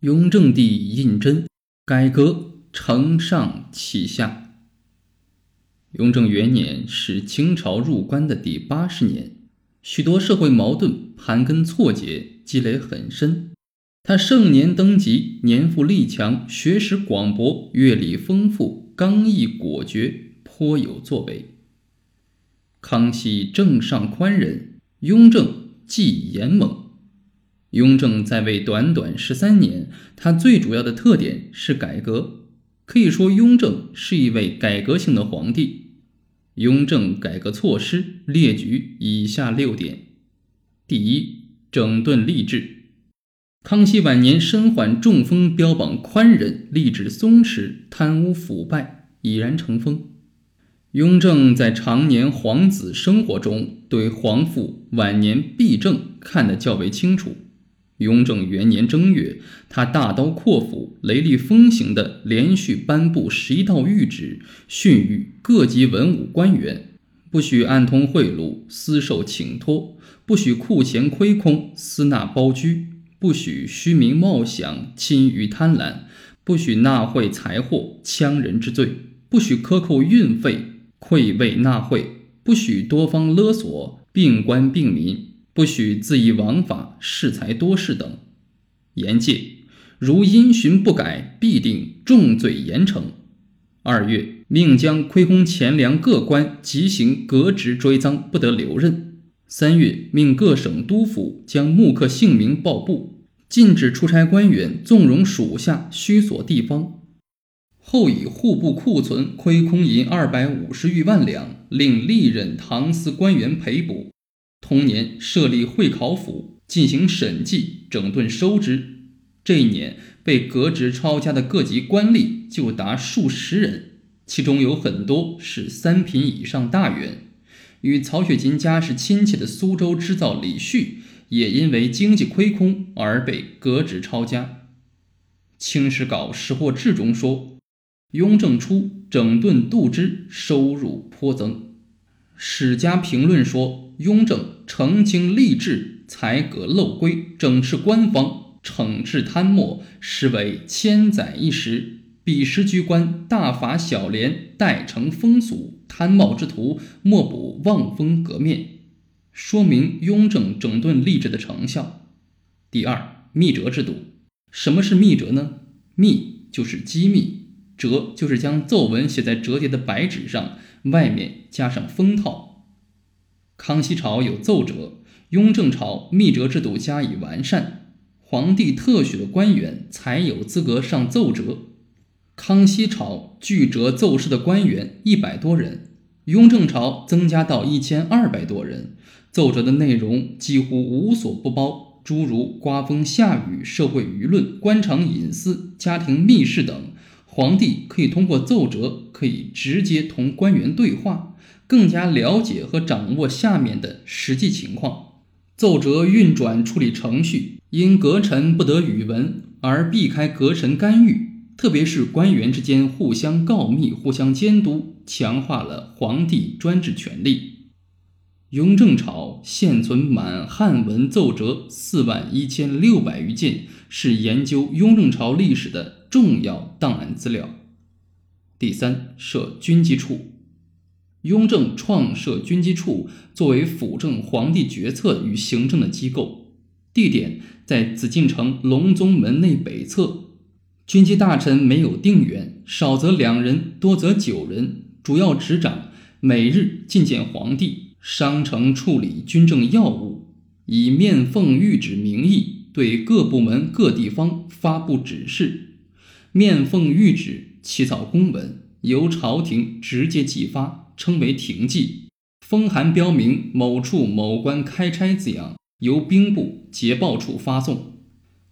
雍正帝胤禛，改革承上启下。雍正元年是清朝入关的第八十年，许多社会矛盾盘根错节，积累很深。他盛年登基，年富力强，学识广博，阅历丰富，刚毅果决，颇有作为。康熙正上宽仁，雍正既严猛。雍正在位短短十三年，他最主要的特点是改革。可以说，雍正是一位改革性的皇帝。雍正改革措施列举以下六点：第一，整顿吏治。康熙晚年身患中风，标榜宽仁，吏治松弛，贪污腐败已然成风。雍正在常年皇子生活中，对皇父晚年弊政看得较为清楚。雍正元年正月，他大刀阔斧、雷厉风行地连续颁布十一道谕旨，训谕各级文武官员：不许暗通贿赂、私受请托；不许库钱亏空、私纳包居。不许虚名冒享、侵于贪婪；不许纳贿财货、羌人之罪；不许克扣运费、馈慰纳贿；不许多方勒索、并官并民；不许恣意枉法、恃财多事等。严戒，如因循不改，必定重罪严惩。二月，命将亏空钱粮各官即行革职追赃，不得留任。三月，命各省督府将木刻姓名报部，禁止出差官员纵容属下虚索地方。后以户部库存亏空银二百五十余万两，令历任堂司官员赔补。同年设立会考府，进行审计、整顿收支。这一年被革职抄家的各级官吏就达数十人，其中有很多是三品以上大员。与曹雪芹家是亲戚的苏州织造李旭，也因为经济亏空而被革职抄家。《清史稿识货志》中说：“雍正初整顿度支，收入颇增。”史家评论说：“雍正澄清吏治，裁革漏规，整治官方，惩治贪墨，实为千载一时。”彼时居官大法小廉，代承风俗，贪冒之徒莫不望风革面，说明雍正整顿吏治的成效。第二，密折制度。什么是密折呢？密就是机密，折就是将奏文写在折叠的白纸上，外面加上封套。康熙朝有奏折，雍正朝密折制度加以完善，皇帝特许的官员才有资格上奏折。康熙朝拒折奏事的官员一百多人，雍正朝增加到一千二百多人。奏折的内容几乎无所不包，诸如刮风下雨、社会舆论、官场隐私、家庭密事等。皇帝可以通过奏折，可以直接同官员对话，更加了解和掌握下面的实际情况。奏折运转处理程序，因阁臣不得语文而避开阁臣干预。特别是官员之间互相告密、互相监督，强化了皇帝专制权力。雍正朝现存满汉文奏折四万一千六百余件，是研究雍正朝历史的重要档案资料。第三，设军机处。雍正创设军机处，作为辅政皇帝决策与行政的机构，地点在紫禁城隆宗门内北侧。军机大臣没有定员，少则两人，多则九人，主要执掌每日觐见皇帝、商城处理军政要务，以面奉谕旨名义对各部门各地方发布指示。面奉谕旨起草公文，由朝廷直接寄发，称为廷记。封函标明某处某官开差字样，由兵部捷报处发送。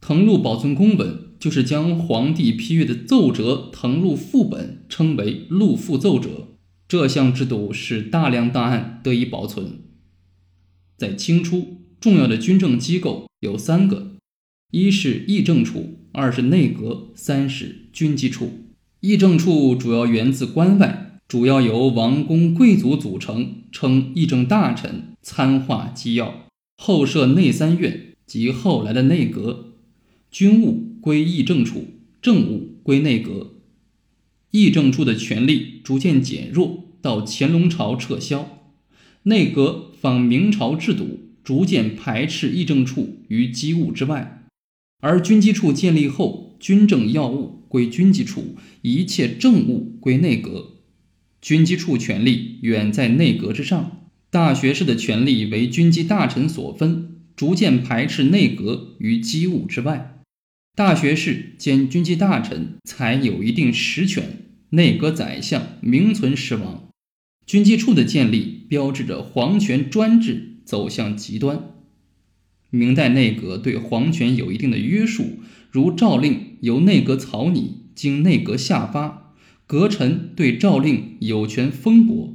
誊录保存公文。就是将皇帝批阅的奏折誊录副本，称为录副奏折。这项制度使大量档案得以保存。在清初，重要的军政机构有三个：一是议政处，二是内阁，三是军机处。议政处主要源自关外，主要由王公贵族组成，称议政大臣，参画机要。后设内三院及后来的内阁，军务。归议政处，政务归内阁。议政处的权力逐渐减弱，到乾隆朝撤销。内阁仿明朝制度，逐渐排斥议政处于机务之外。而军机处建立后，军政要务归军机处，一切政务归内阁。军机处权力远在内阁之上。大学士的权力为军机大臣所分，逐渐排斥内阁于机务之外。大学士兼军机大臣才有一定实权，内阁宰相名存实亡。军机处的建立标志着皇权专制走向极端。明代内阁对皇权有一定的约束，如诏令由内阁草拟，经内阁下发，阁臣对诏令有权封驳。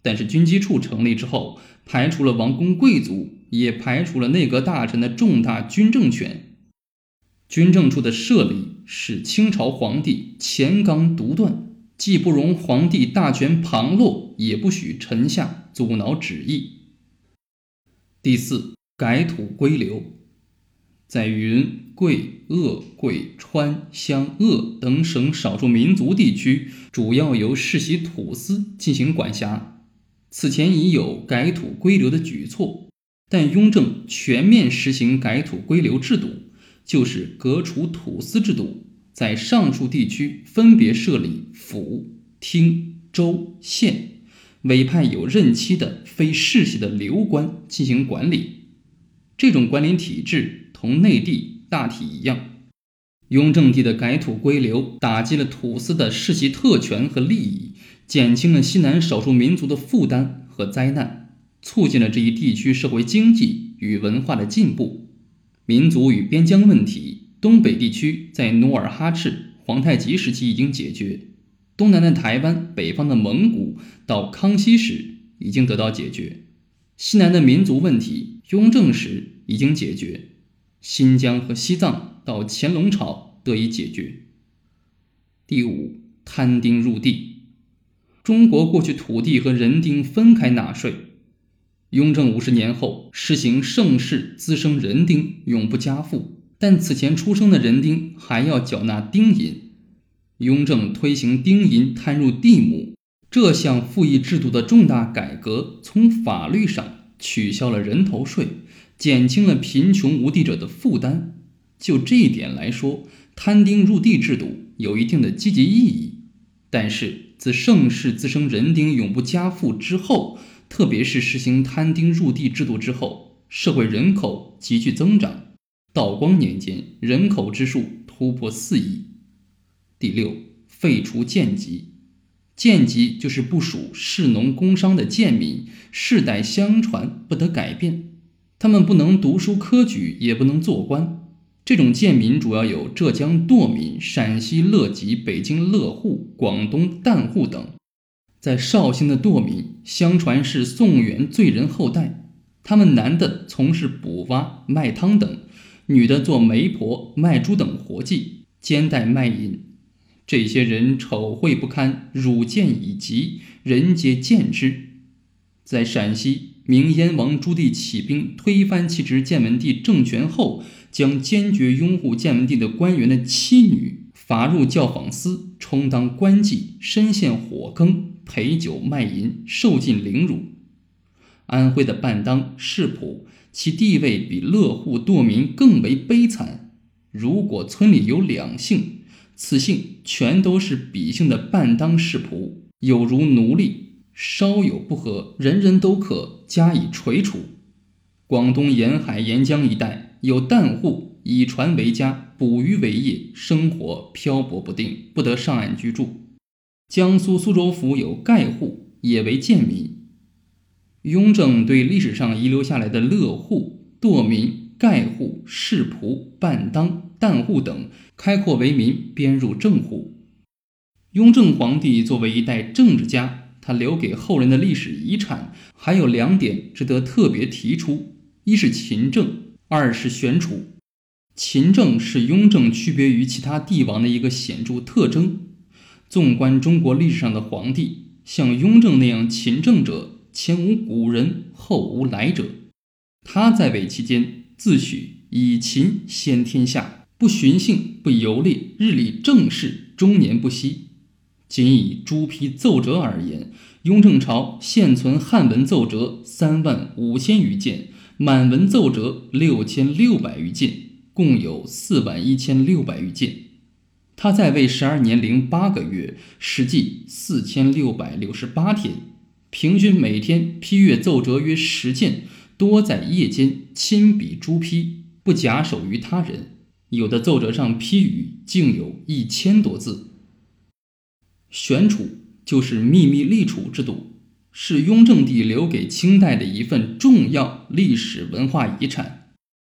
但是军机处成立之后，排除了王公贵族，也排除了内阁大臣的重大军政权。军政处的设立使清朝皇帝乾纲独断，既不容皇帝大权旁落，也不许臣下阻挠旨意。第四，改土归流，在云贵鄂贵川湘鄂等省少数民族地区，主要由世袭土司进行管辖。此前已有改土归流的举措，但雍正全面实行改土归流制度，就是革除土司制度，在上述地区分别设立府、厅、州、县，委派有任期的非世袭的流官进行管理。这种管理体制同内地大体一样。雍正帝的改土归流，打击了土司的世袭特权和利益。减轻了西南少数民族的负担和灾难，促进了这一地区社会经济与文化的进步。民族与边疆问题，东北地区在努尔哈赤、皇太极时期已经解决；东南的台湾、北方的蒙古到康熙时已经得到解决；西南的民族问题，雍正时已经解决；新疆和西藏到乾隆朝得以解决。第五，摊丁入地。中国过去土地和人丁分开纳税，雍正五十年后实行盛世滋生人丁永不加赋，但此前出生的人丁还要缴纳丁银。雍正推行丁银摊入地亩这项赋役制度的重大改革，从法律上取消了人头税，减轻了贫穷无地者的负担。就这一点来说，摊丁入地制度有一定的积极意义。但是，自盛世滋生人丁永不加赋之后，特别是实行摊丁入地制度之后，社会人口急剧增长。道光年间，人口之数突破四亿。第六，废除贱籍。贱籍就是不属士农工商的贱民，世代相传，不得改变。他们不能读书科举，也不能做官。这种贱民主要有浙江堕民、陕西乐籍、北京乐户、广东旦户等。在绍兴的堕民，相传是宋元罪人后代。他们男的从事捕蛙、卖汤等，女的做媒婆、卖猪等活计，兼带卖淫。这些人丑秽不堪，辱贱已极，人皆见之。在陕西，明燕王朱棣起兵推翻其侄建文帝政权后。将坚决拥护建文帝的官员的妻女罚入教坊司，充当官妓，身陷火坑，陪酒卖淫，受尽凌辱。安徽的半当世仆，其地位比乐户堕民更为悲惨。如果村里有两姓，此姓全都是彼姓的半当世仆，有如奴隶，稍有不和，人人都可加以锤处。广东沿海沿江一带。有旦户以船为家，捕鱼为业，生活漂泊不定，不得上岸居住。江苏苏州府有盖户，也为贱民。雍正对历史上遗留下来的乐户、堕民、盖户、世仆、半当、旦户等开阔为民，编入正户。雍正皇帝作为一代政治家，他留给后人的历史遗产还有两点值得特别提出：一是勤政。二是选储，勤政是雍正区别于其他帝王的一个显著特征。纵观中国历史上的皇帝，像雍正那样勤政者，前无古人，后无来者。他在位期间自诩以勤先天下，不循性，不游猎，日理政事，终年不息。仅以朱批奏折而言，雍正朝现存汉文奏折三万五千余件，满文奏折六千六百余件，共有四万一千六百余件。他在位十二年零八个月，实际四千六百六十八天，平均每天批阅奏折约十件，多在夜间亲笔朱批，不假手于他人。有的奏折上批语竟有一千多字。选储就是秘密立储制度，是雍正帝留给清代的一份重要历史文化遗产。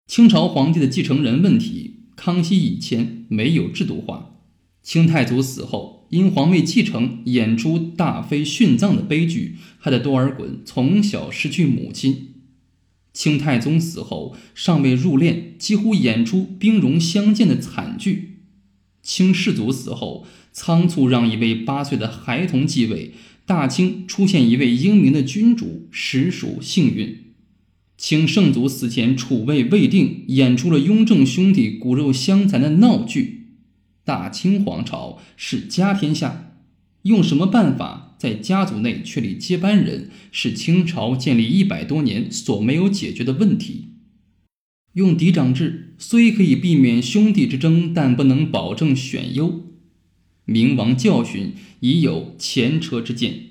清朝皇帝的继承人问题，康熙以前没有制度化。清太祖死后，因皇位继承演出大妃殉葬的悲剧，害得多尔衮从小失去母亲。清太宗死后，尚未入殓，几乎演出兵戎相见的惨剧。清世祖死后，仓促让一位八岁的孩童继位，大清出现一位英明的君主，实属幸运。清圣祖死前储位未定，演出了雍正兄弟骨肉相残的闹剧。大清皇朝是家天下，用什么办法？在家族内确立接班人是清朝建立一百多年所没有解决的问题。用嫡长制虽可以避免兄弟之争，但不能保证选优。明王教训已有前车之鉴。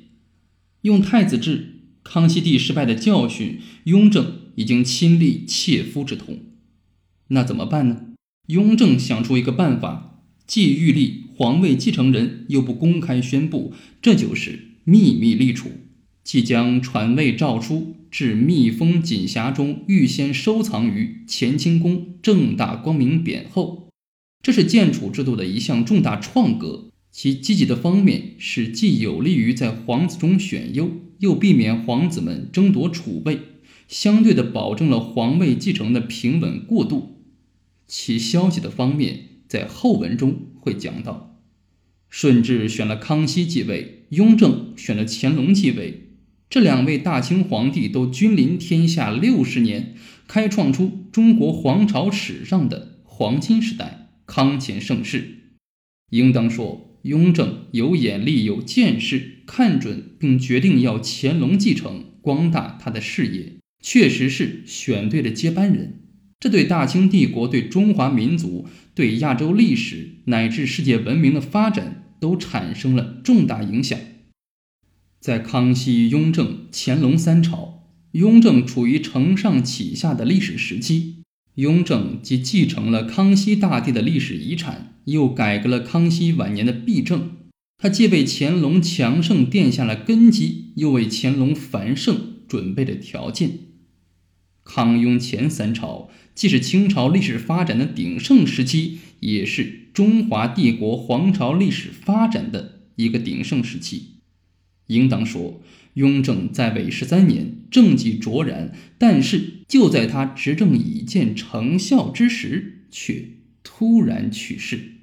用太子制，康熙帝失败的教训，雍正已经亲历切肤之痛。那怎么办呢？雍正想出一个办法，既欲立。皇位继承人又不公开宣布，这就是秘密立储，即将传位诏书至密封锦匣中，预先收藏于乾清宫，正大光明匾后。这是建储制度的一项重大创革。其积极的方面是既有利于在皇子中选优，又避免皇子们争夺储位，相对的保证了皇位继承的平稳过渡。其消极的方面，在后文中会讲到。顺治选了康熙继位，雍正选了乾隆继位，这两位大清皇帝都君临天下六十年，开创出中国皇朝史上的黄金时代、康乾盛世。应当说，雍正有眼力、有见识，看准并决定要乾隆继承，光大他的事业，确实是选对了接班人。这对大清帝国、对中华民族、对亚洲历史乃至世界文明的发展都产生了重大影响。在康熙、雍正、乾隆三朝，雍正处于承上启下的历史时期。雍正既继承了康熙大帝的历史遗产，又改革了康熙晚年的弊政。他既为乾隆强盛奠下了根基，又为乾隆繁盛准备了条件。康雍乾三朝既是清朝历史发展的鼎盛时期，也是中华帝国皇朝历史发展的一个鼎盛时期。应当说，雍正在位十三年，政绩卓然，但是就在他执政已见成效之时，却突然去世。